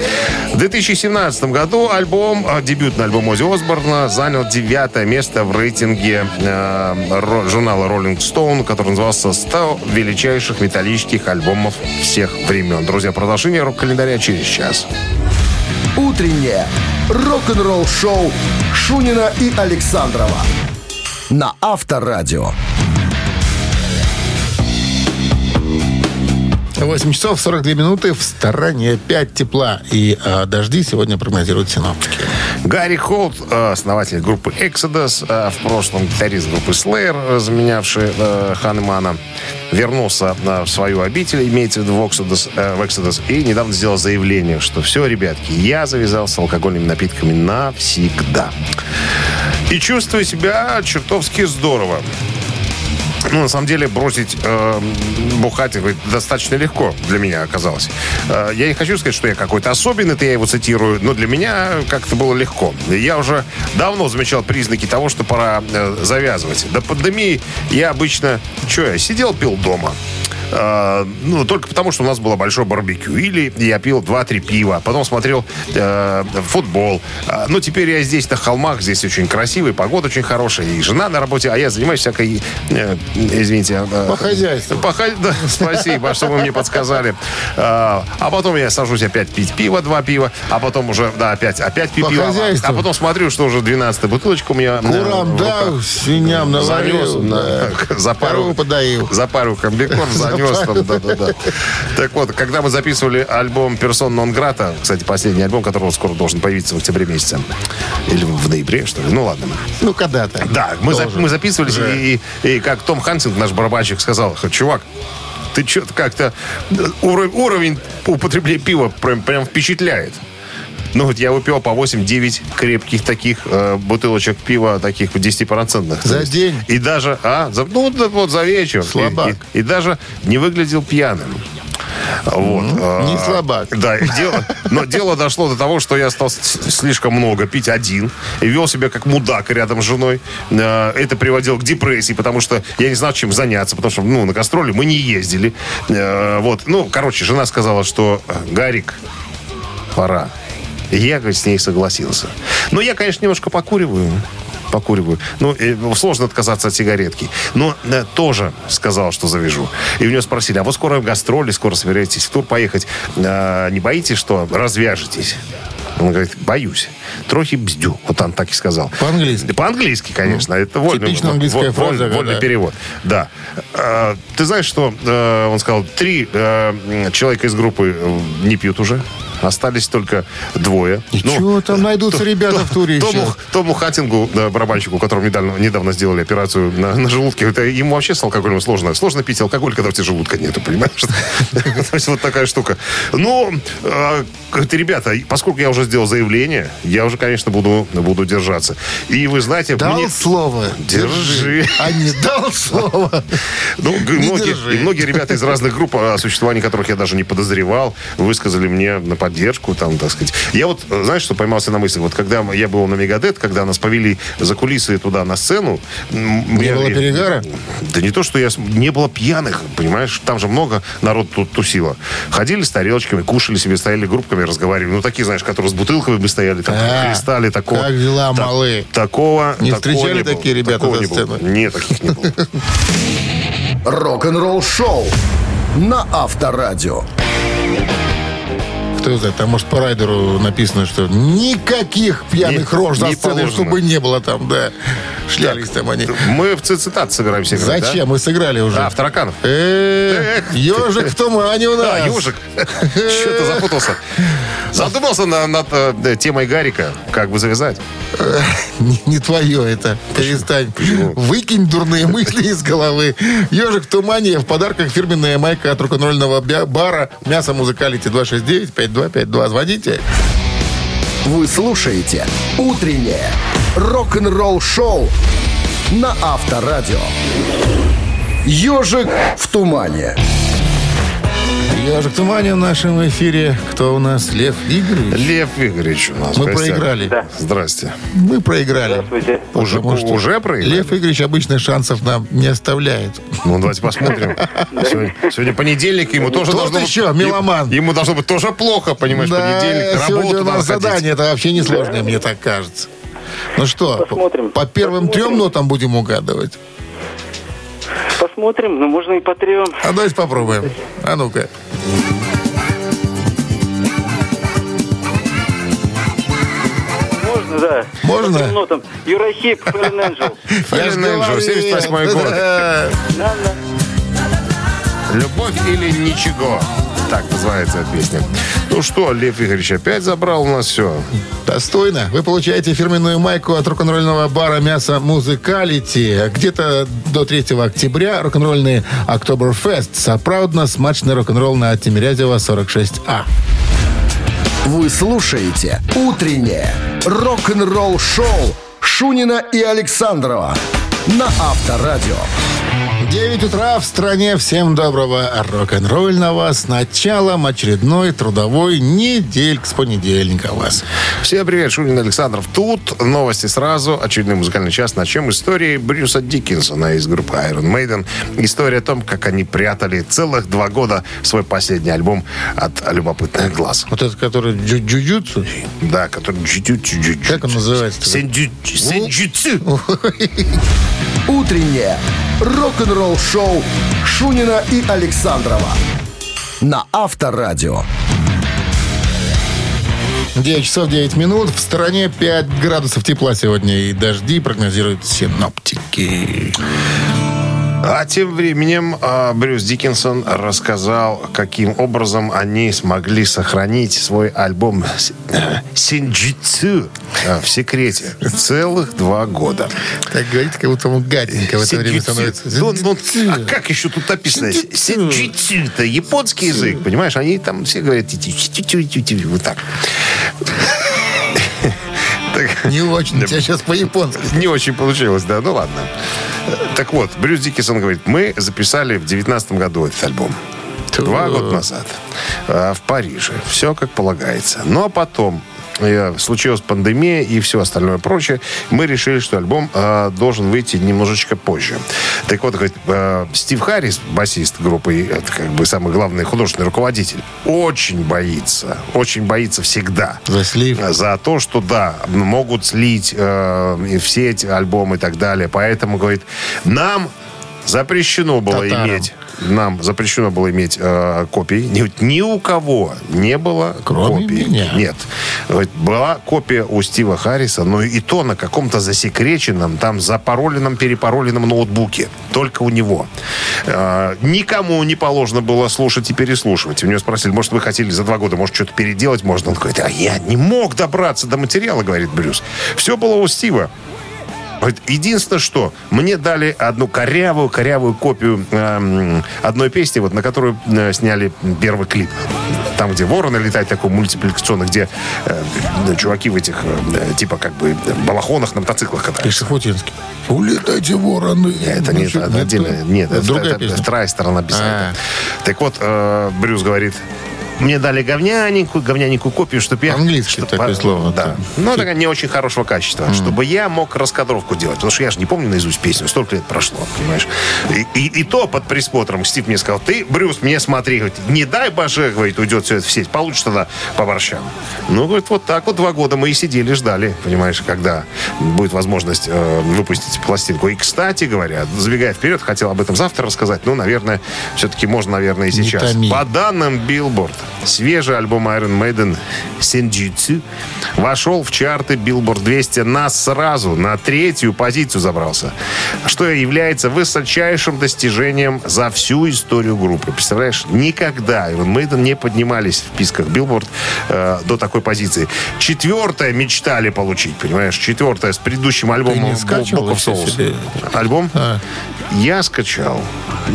В 2017 году альбом, а, дебютный альбом Оззи Осборна занял девятое место в рейтинге э, журнала Rolling Stone, который назывался «100 величайших металлических альбомов всех времен». Друзья, продолжение рок-календаря через час. Утреннее рок-н-ролл-шоу Шунина и Александрова на Авторадио. 8 часов 42 минуты. В стороне 5 тепла. И а, дожди сегодня прогнозируют синоптики. Гарри Холт, э, основатель группы Exodus, э, в прошлом гитарист группы Slayer, э, заменявший э, Ханемана, вернулся э, в свою обитель, имеется в виду в Exodus, э, в Exodus, и недавно сделал заявление, что все, ребятки, я завязал с алкогольными напитками навсегда. И чувствую себя чертовски здорово. Ну, на самом деле, бросить э, бухать достаточно легко для меня оказалось. Э, я не хочу сказать, что я какой-то особенный, это я его цитирую, но для меня как-то было легко. Я уже давно замечал признаки того, что пора э, завязывать. До пандемии я обычно, что я, сидел, пил дома. Э, ну, только потому, что у нас было большое барбекю. Или я пил 2-3 пива, потом смотрел э, футбол. А, ну, теперь я здесь на холмах, здесь очень красивый, погода очень хорошая, и жена на работе, а я занимаюсь всякой, э, извините... э, По хозяйству. по да, спасибо, что вы мне подсказали. А, а потом я сажусь опять пить пиво, два пива, а потом уже, да, опять, опять пить По пиво. хозяйству. А потом смотрю, что уже 12 бутылочка у меня. э, Курам дал, руках. свиньям наварил. Занес, да. да, за пару, Корову подоил. за пару комбикорм занес там, да-да-да. Так вот, когда мы записывали альбом «Персон нон грата», кстати, последний альбом, который скоро должен появиться в октябре месяце, или в ноябре, что ли, ну ладно. Ну, когда-то. Да, мы, за- мы записывались, и, и- и как Том Хансинг, наш барабанщик, сказал, чувак, ты что-то как-то... уро- Уровень употребления пива прям, прям впечатляет. Ну, вот я выпил по 8-9 крепких таких э, бутылочек пива, таких 10-процентных. За То есть. день? И даже, а, за, ну, вот за вечер. Слабак. И, и- и даже не выглядел пьяным. Вот. а, не слабак. Да, дело, но дело дошло до того, что я стал слишком много пить один и вел себя как мудак рядом с женой. Э, Это приводило к депрессии, потому что я не знал, чем заняться, потому что ну, на гастроли мы не ездили. Э, Вот. Ну, короче, жена сказала, что э, Гарик, пора. Я, говорит, с ней согласился. Но я, конечно, немножко покуриваю. Покуриваю. Ну, сложно отказаться от сигаретки. Но э, тоже сказал, что завяжу. И у него спросили, а вот скоро гастроли, скоро собираетесь в тур поехать. Э, не боитесь, что развяжетесь? Он говорит, боюсь. Трохи бздю. Вот он так и сказал. По-английски. По-английски, конечно. это вольный, типично английская во- вольный- фраза, вольный да. перевод. Да. Э, ты знаешь, что он сказал? Три человека из группы не пьют уже. Остались только двое. И Ну, там найдутся ребята в туре еще? Тому, Тому Хаттингу, да, барабанщику, которому недавно, недавно сделали операцию на, на желудке, это ему вообще с алкоголем сложно. Сложно пить алкоголь, когда у тебя желудка нету, понимаешь? То есть вот такая штука. Ну, э, ребята, поскольку я уже сделал заявление, я уже, конечно, буду, буду держаться. И вы знаете, Дал мне... слово. Держи. А не дал слово. Ну, многие, многие ребята из разных групп, о существовании которых я даже не подозревал, высказали мне на поддержку, там, так сказать. Я вот, э, знаешь, что поймался на мысли? Вот когда я был на Мегадет, когда нас повели за кулисы туда на сцену... Не я- было перегара? Да не то, что я... Не было пьяных, понимаешь? Там же много народ тут тусило. Ходили с тарелочками, кушали себе, стояли группками, разговаривали. Ну, такие, знаешь, которые с бутылками бы стояли, там, А, хлестали, такого... как дела, та- малы? Такого... Не такого встречали не было. такие ребята Такого не было. сценой? Нет, таких не было. Рок-н-ролл шоу на Авторадио. Знает, там, может, по райдеру написано, что никаких пьяных Не- рож за не сценой, положено. чтобы не было там, да. Шлялись там они. Мы в цитат собираемся играть, Зачем? Мы сыграли уже. Да? А, в тараканов. Э, Ежик в тумане у нас. А, ежик. Что-то запутался. Задумался на- над э, темой Гарика. Как бы завязать? Не, не твое это. Перестань. Выкинь дурные мысли из головы. Ежик в тумане. В подарках фирменная майка от рок-н-ролльного бя- бара. Мясо музыкалити 269-5252. Звоните. Вы слушаете «Утреннее рок-н-ролл-шоу» на Авторадио. «Ежик в тумане». Ежик в тумане в нашем эфире. Кто у нас? Лев Игоревич. Лев Игоревич у нас. Мы гостях. проиграли. Здрасте. Мы проиграли. Здравствуйте. Уже, Потому что уже проиграли? Лев Игоревич обычно шансов нам не оставляет. Ну, давайте посмотрим. Сегодня, понедельник, ему тоже Тот должно быть... еще, меломан. Ему, должно быть тоже плохо, понимаешь, понедельник, сегодня работу у нас задание. Это вообще несложное, мне так кажется. Ну что, Посмотрим. по первым трем нотам будем угадывать. Посмотрим, ну можно и по трем. А давайте попробуем. А ну-ка. Можно, да. Можно? По трем нотам. Юрахип, Fallen Angel. Fallen Angel, 78-й год. Любовь или ничего. Так называется эта песня. Ну что, Лев Игоревич опять забрал у нас все. Достойно. Вы получаете фирменную майку от рок-н-ролльного бара «Мясо Музыкалити». Где-то до 3 октября рок-н-ролльный Октоберфест. Соправдно смачный рок-н-ролл на Тимирязева 46А. Вы слушаете «Утреннее рок-н-ролл-шоу» Шунина и Александрова на Авторадио. 9 утра в стране. Всем доброго рок-н-ролльного. С началом очередной трудовой недельки с понедельника вас. Всем привет, Шунин Александров. Тут новости сразу. Очередной музыкальный час. Начнем истории Брюса Диккинсона из группы Iron Maiden. История о том, как они прятали целых два года свой последний альбом от любопытных глаз. Вот этот, который джу- джуджутсу. Да, который... чуть-чуть- Как он называется? Сенджу- Сенджутсу. Утреннее рок-н-ролл-шоу Шунина и Александрова на Авторадио. 9 часов 9 минут. В стране 5 градусов тепла сегодня. И дожди прогнозируют синоптики. А тем временем а, Брюс Диккенсон рассказал, каким образом они смогли сохранить свой альбом «С- э, «Синджитсу» э, в секрете целых два года. Так говорите, как будто ему гаденько в это время становится. Ну, ну, а как еще тут написано? Синджитсу. Это японский язык, понимаешь? Они там все говорят вот так. Так. Не очень. У тебя сейчас по-японски. Не очень получилось, да, ну ладно. Так вот, Брюс Диккенсон говорит, мы записали в девятнадцатом году этот альбом. Два года назад. а, В Париже. Все как полагается. Но потом случилась пандемия и все остальное прочее. Мы решили, что альбом э, должен выйти немножечко позже. Так вот, говорит, э, Стив Харрис, басист группы, это как бы самый главный художественный руководитель, очень боится. Очень боится всегда. За слив. За то, что, да, могут слить э, и все эти альбомы и так далее. Поэтому, говорит, нам запрещено было Татарам. иметь нам запрещено было иметь э, копий. Ни, ни у кого не было Кроме копий. меня. Нет. Была копия у Стива Харриса, но и то на каком-то засекреченном, там запароленном, перепароленном ноутбуке. Только у него. Э, никому не положено было слушать и переслушивать. У него спросили, может, вы хотели за два года, может, что-то переделать можно? Он говорит, а я не мог добраться до материала, говорит Брюс. Все было у Стива. Говорит, Единственное, что мне дали одну корявую, корявую копию эм, одной песни, вот, на которую э, сняли первый клип. Там, где вороны летают, такой мультипликационный, где э, чуваки в этих, э, типа, как бы, балахонах на мотоциклах катаются. Шафутинский. Улетайте, вороны. Это не это отдельно. Нет, это это, другая это песня. вторая сторона писали. А. Так вот, э, Брюс говорит, мне дали говняненькую, говняненькую копию, чтобы я... Английский чтоб- такое слово. Да. Ну, такая не очень хорошего качества. Чтобы я мог раскадровку делать. Потому что я же не помню наизусть песню. Столько лет прошло, понимаешь? И, и- и то под присмотром Стив мне сказал, ты, Брюс, мне смотри, говорит, не дай боже, говорит, уйдет все это в сеть. Получишь тогда по борщам. Ну, говорит, вот так вот два года мы и сидели, ждали, понимаешь, когда будет возможность э, выпустить пластинку. И, кстати говоря, забегая вперед, хотел об этом завтра рассказать. Ну, наверное, все-таки можно, наверное, и сейчас. По данным Billboard, свежий альбом Iron Maiden Senjutsu вошел в чарты Billboard 200 на сразу, на третью позицию забрался, что является высочайшим достижением за всю историю группы. Представляешь, никогда Iron Maiden не поднимались в списках Billboard э, до такой позиции. Четвертое мечтали получить, понимаешь? Четвертое с предыдущим альбомом Souls. себе? Альбом? А. Я скачал.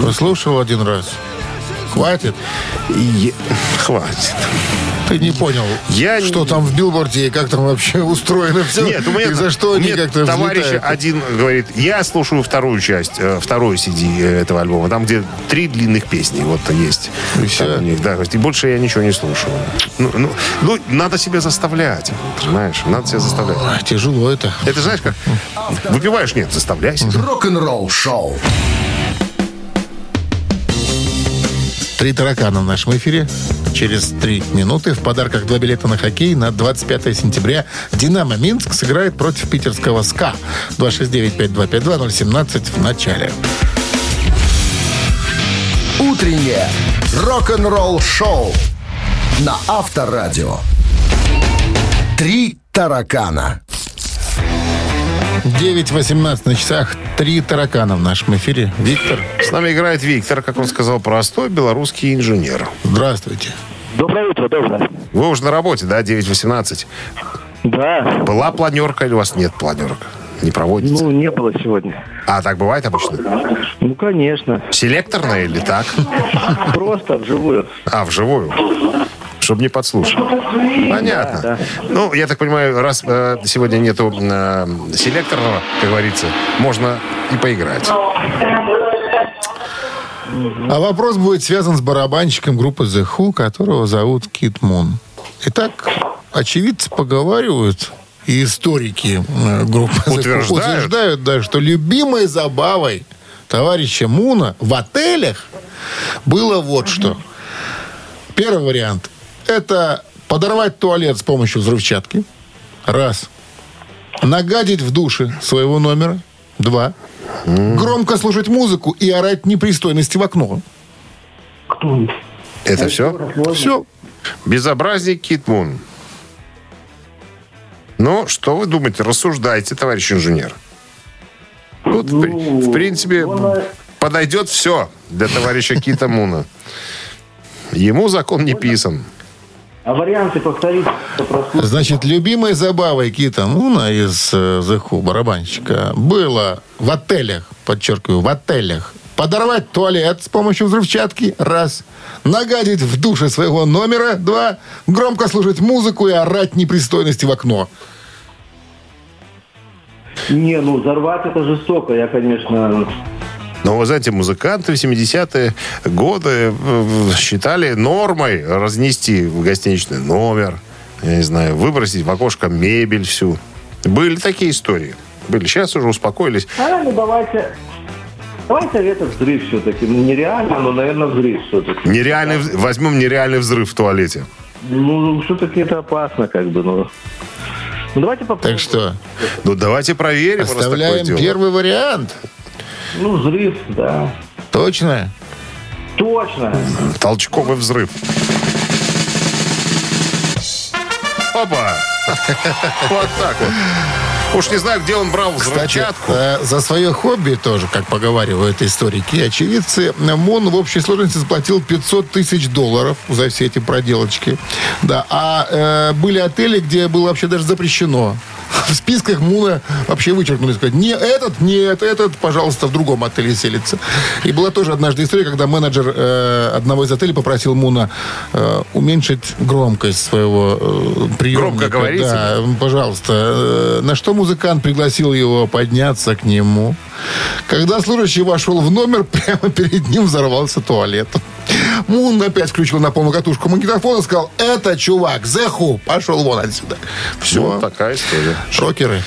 Послушал один раз. Хватит. И- Хватит. Ты не понял, Я что не- там в билборде и как там вообще устроено все. Нет, у меня, и за что они как-то товарищ взлетают. один говорит, я слушаю вторую часть, э, второй CD этого альбома, там, где три длинных песни вот есть. И? Там у них, да, и больше я ничего не слушаю. Ну, ну, ну, надо себя заставлять, понимаешь? Надо себя заставлять. Ой, тяжело это. Это знаешь как? Выпиваешь? Нет, заставляйся. Рок-н-ролл шоу. Три таракана в нашем эфире. Через три минуты в подарках два билета на хоккей на 25 сентября «Динамо Минск» сыграет против питерского «СКА». 269-5252-017 в начале. Утреннее рок-н-ролл шоу на Авторадио. Три таракана. 9.18 на часах. Три таракана в нашем эфире. Виктор, С нами играет Виктор, как он сказал, простой белорусский инженер. Здравствуйте. Доброе утро, доброе. Вы уже на работе, да, 9.18? Да. Была планерка или у вас нет планерок? Не проводится? Ну, не было сегодня. А так бывает обычно? Ну, конечно. Селекторная или так? Просто вживую. А, вживую? Чтобы не подслушать. Понятно. Да, Ну, я так понимаю, раз э, сегодня нету э, селекторного, как говорится, можно и поиграть. А вопрос будет связан с барабанщиком группы The Who, которого зовут Кит Мун. Итак, очевидцы поговаривают, и историки э, группы The Who Утверждают? утверждают, да, что любимой забавой товарища Муна в отелях было вот что. Первый вариант – это подорвать туалет с помощью взрывчатки. Раз. Нагадить в душе своего номера. Два. Громко слушать музыку и орать непристойности в окно. Это все? Все. Безобразник Кит Мун. Ну, что вы думаете? Рассуждайте, товарищ инженер. Тут, в, при- в принципе, подойдет все для товарища Кита Муна. Ему закон не писан. А варианты повторить? Значит, любимой забавой Кита Муна из э, Who, барабанщика, было в отелях, подчеркиваю, в отелях, подорвать туалет с помощью взрывчатки, раз, нагадить в душе своего номера, два, громко слушать музыку и орать непристойности в окно. Не, ну взорвать это жестоко. Я, конечно... Но, вы знаете, музыканты в 70-е годы э, считали нормой разнести в гостиничный номер, я не знаю, выбросить в окошко мебель всю. Были такие истории. Были. Сейчас уже успокоились. А, ну давайте... Давайте это взрыв все-таки. Ну, нереально, но, наверное, взрыв все-таки. Нереальный, возьмем нереальный взрыв в туалете. Ну, все-таки это опасно, как бы, ну... Ну, давайте попробуем. Так что Ну, давайте проверим. оставляем первый вариант. Ну, взрыв, да. Точно. Точно. Толчковый взрыв. Опа! Вот так вот. Уж не знаю, где он брал Кстати, взрывчатку. э, за свое хобби тоже, как поговаривают историки и очевидцы, Мон в общей сложности заплатил 500 тысяч долларов за все эти проделочки. Да, а э, были отели, где было вообще даже запрещено. В списках Муна вообще вычеркнули. Сказать, не этот, нет, этот, пожалуйста, в другом отеле селится. И была тоже однажды история, когда менеджер э, одного из отелей попросил Муна э, уменьшить громкость своего э, приемника. Громко говорите? Да, пожалуйста. Э, На что музыкант пригласил его подняться к нему. Когда служащий вошел в номер, прямо перед ним взорвался туалет. Мун опять включил на полную катушку магнитофон и сказал, это, чувак, The Who, пошел вон отсюда. Все, Вот такая история. Шокеры.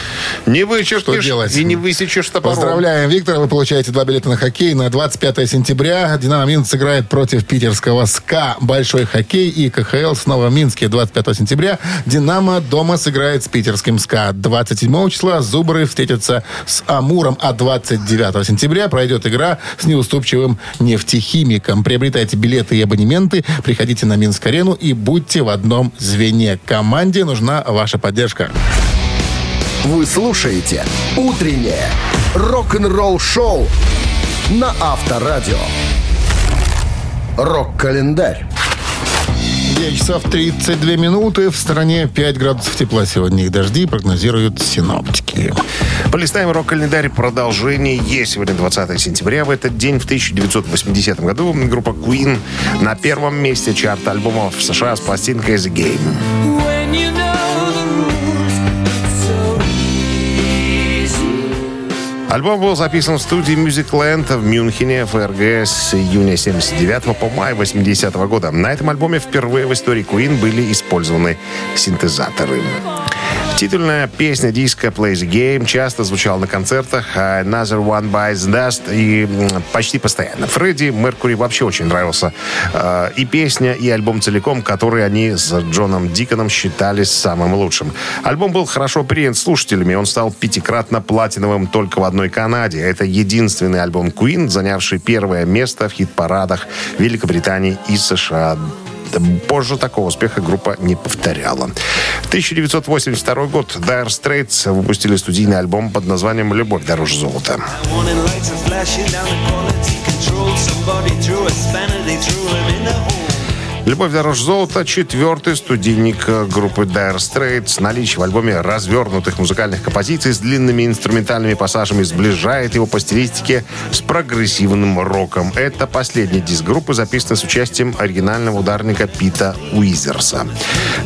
Не Что вычеркнешь делать? и не высечешь топором. Поздравляем, Виктор. Вы получаете два билета на хоккей на 25 сентября. Динамо Минск сыграет против питерского СКА. Большой хоккей и КХЛ снова в Минске 25 сентября. Динамо дома сыграет с питерским СКА. 27 числа Зубры встретятся с Амуром. А 29 сентября пройдет игра с неуступчивым нефтехимиком. Приобретайте билеты и абонементы. Приходите на Минск-арену и будьте в одном звене. Команде нужна ваша поддержка. Вы слушаете «Утреннее рок-н-ролл-шоу» на Авторадио. Рок-календарь. 9 часов 32 минуты. В стране 5 градусов тепла сегодня и дожди прогнозируют синоптики. Полистаем рок-календарь. Продолжение есть. Сегодня 20 сентября. В этот день, в 1980 году, группа Queen на первом месте чарта альбомов в США с пластинкой The Game. Альбом был записан в студии Music Land в Мюнхене, ФРГ с июня 79 по май 80 года. На этом альбоме впервые в истории Queen были использованы синтезаторы. Титульная песня диска Play the Game часто звучала на концертах а Another One Bites the Dust и почти постоянно. Фредди Меркури вообще очень нравился э, и песня, и альбом целиком, который они с Джоном Диконом считали самым лучшим. Альбом был хорошо принят слушателями, он стал пятикратно платиновым только в одной Канаде. Это единственный альбом Queen, занявший первое место в хит-парадах Великобритании и США. Позже такого успеха группа не повторяла. 1982 год. Dire Straits выпустили студийный альбом под названием «Любовь дороже золота». Somebody threw a spanner, they threw him in the hole. «Любовь дороже золота» — четвертый студийник э, группы Dire Straits. Наличие в альбоме развернутых музыкальных композиций с длинными инструментальными пассажами сближает его по стилистике с прогрессивным роком. Это последний диск группы, записанный с участием оригинального ударника Пита Уизерса.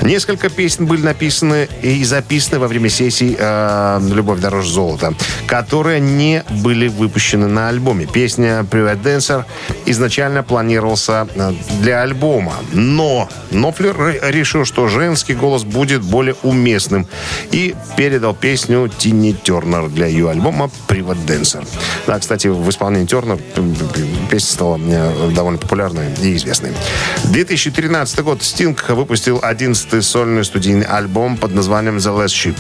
Несколько песен были написаны и записаны во время сессий э, «Любовь дороже золота», которые не были выпущены на альбоме. Песня «Private Dancer» изначально планировался э, для альбома, но Нофлер ре- решил, что женский голос будет более уместным и передал песню Тинни Тернер для ее альбома «Private Dancer». Да, кстати, в исполнении Тернер песня стала э, довольно популярной и известной. 2013 год Стинг выпустил 11-й сольный студийный альбом под названием «The Last Ship».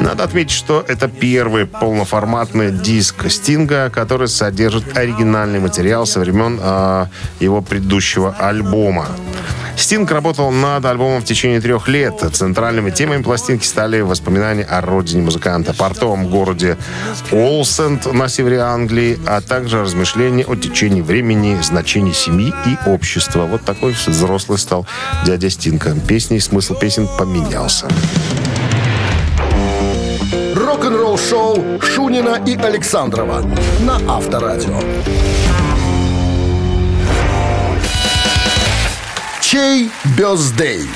Надо отметить, что это первый полноформатный диск Стинга, который содержит оригинальный материал со времен э, его предыдущего альбома. Стинг работал над альбомом в течение трех лет. Центральными темами пластинки стали воспоминания о родине музыканта, портовом городе Олсенд на севере Англии, а также размышления о течении времени, значении семьи и общества. Вот такой взрослый стал дядя Стинга. Песни и смысл песен поменялся. Рок-н-ролл шоу Шунина и Александрова на Авторадио. Чей бездей?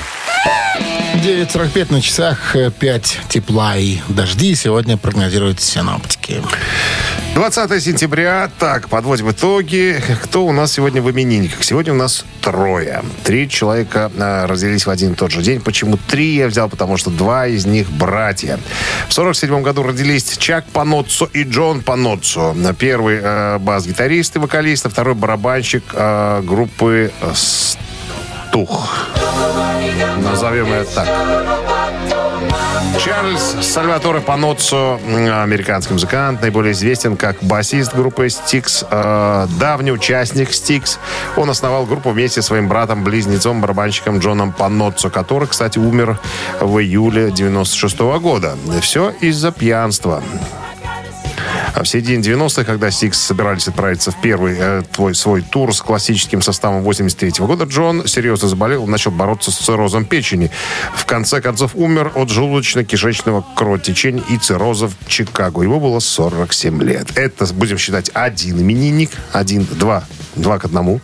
9.45 на часах, 5 тепла и дожди сегодня прогнозируют синоптики. 20 сентября. Так, подводим итоги. Кто у нас сегодня в именинниках? Сегодня у нас трое. Три человека э, родились в один и тот же день. Почему три я взял? Потому что два из них братья. В 47 году родились Чак Паноццо и Джон Паноццо. Первый э, бас-гитарист и вокалист, а второй барабанщик э, группы Стух. Назовем это так. Чарльз Сальваторе Паноццо, американский музыкант, наиболее известен как басист группы Styx, э, давний участник Styx. Он основал группу вместе со своим братом-близнецом, барабанщиком Джоном Паноццо, который, кстати, умер в июле 96 года. Все из-за пьянства. А в середине 90-х, когда Сикс собирались отправиться в первый э, твой, свой тур с классическим составом 83 года, Джон серьезно заболел, начал бороться с циррозом печени. В конце концов умер от желудочно-кишечного кровотечения и цирроза в Чикаго. Ему было 47 лет. Это, будем считать, один именинник, один, два, два к одному.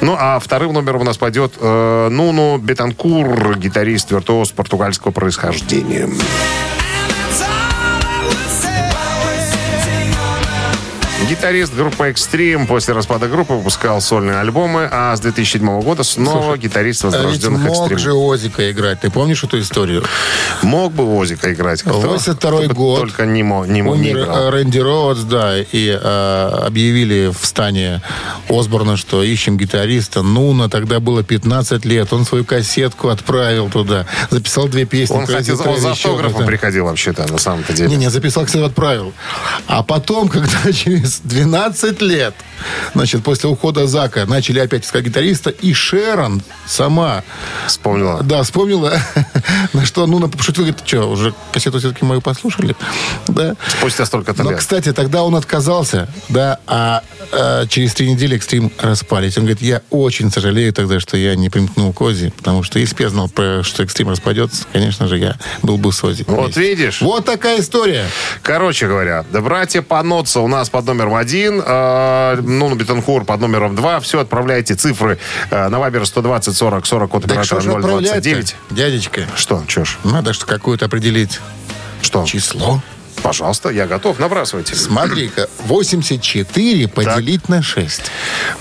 Ну, а вторым номером у нас пойдет э, Нуну Бетанкур, гитарист-виртуоз португальского происхождения. Гитарист группы Extreme после распада группы выпускал сольные альбомы, а с 2007 года снова гитарист А возрожденных мог Extreme. же Озика играть. Ты помнишь эту историю? Мог бы Озика играть. Кто? 82 Кто бы год. Только не, мо- не, мо- не Умер играл. э, Рэнди Роудс, да, и э, объявили в стане Осборна, что ищем гитариста. Нуна, тогда было 15 лет. Он свою кассетку отправил туда. Записал две песни. Он хотел, он за автографом приходил вообще-то, на самом-то деле. Не, не, записал, кстати, отправил. А потом, когда через 12 лет, значит, после ухода Зака, начали опять искать гитариста, и Шерон сама... Вспомнила. Да, вспомнила, на что Нуна пошутил, говорит, что, уже кассету все-таки мою послушали? Да. Спустя столько-то Но, лет. кстати, тогда он отказался, да, а, э, через три недели Экстрим распались. Он говорит, я очень сожалею тогда, что я не примкнул к Ози, потому что если бы я знал, что Экстрим распадется, конечно же, я был бы с Ози. Вот видишь? Вот такая история. Короче говоря, да, братья Паноца у нас под номером один, э, ну, Бетанкур под номером два. Все, отправляйте цифры э, на Вайбер 120 40 40 код оператора же отправлять 029. Дядечка, Что, чё ж? надо что какое-то определить Что? число. Пожалуйста, я готов, набрасывайте. Смотри-ка, 84 поделить на 6.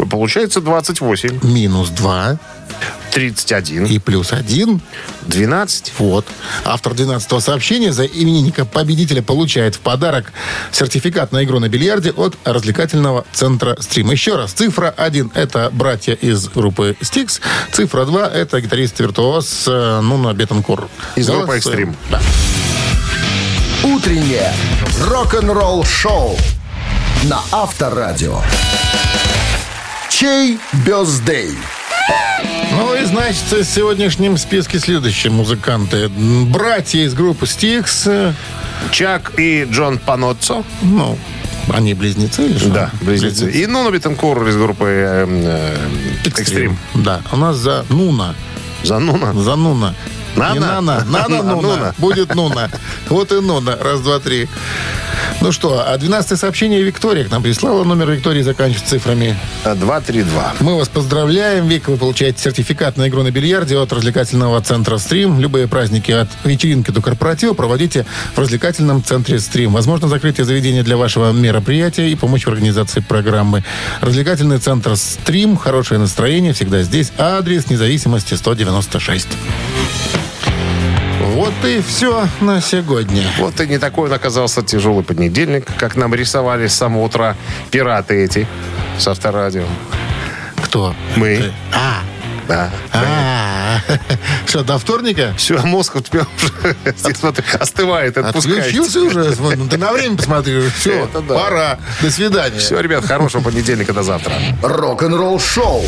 Получается 28, Минус 2 31, и плюс 1 12. Вот. Автор 12 сообщения за именинника победителя получает в подарок сертификат на игру на бильярде от развлекательного центра «Стрим». Еще раз. Цифра 1 – это братья из группы «Стикс». Цифра 2 – это гитарист-виртуоз э, Нуна Бетанкур. Из группы Голосуем. «Экстрим». Да. Утреннее рок-н-ролл шоу на Авторадио. Чей бездей? Ну и, значит, в сегодняшнем списке следующие музыканты. Братья из группы Стикс. Чак и Джон Паноццо. Ну, они близнецы или что? Да, близнецы. И Нуна Бетенкур из группы э, э, Экстрим. Да, у нас за Нуна. За Нуна? За Нуна. Нана? Не Нана, Нана А, Нуна. Нуна. Будет Нуна. Вот и Нуна. Раз, два, три. Ну что, а 12 сообщение Виктория к нам прислала. Номер Виктории заканчивается цифрами 232. Мы вас поздравляем, Вик. Вы получаете сертификат на игру на бильярде от развлекательного центра «Стрим». Любые праздники от вечеринки до корпоратива проводите в развлекательном центре «Стрим». Возможно, закрытие заведения для вашего мероприятия и помочь в организации программы. Развлекательный центр «Стрим». Хорошее настроение всегда здесь. Адрес независимости 196. Вот и все на сегодня. Вот и не такой он оказался тяжелый понедельник, как нам рисовали с самого утра пираты эти с авторадио. Кто? Мы. А, Да. а, что, до вторника? Все, мозг у тебя уже остывает, отпускает. Отключился уже? Смотри, ну Ты на время посмотри. Все, пора. До свидания. Все, ребят, хорошего понедельника до завтра. Рок-н-ролл шоу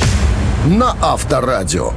на Авторадио.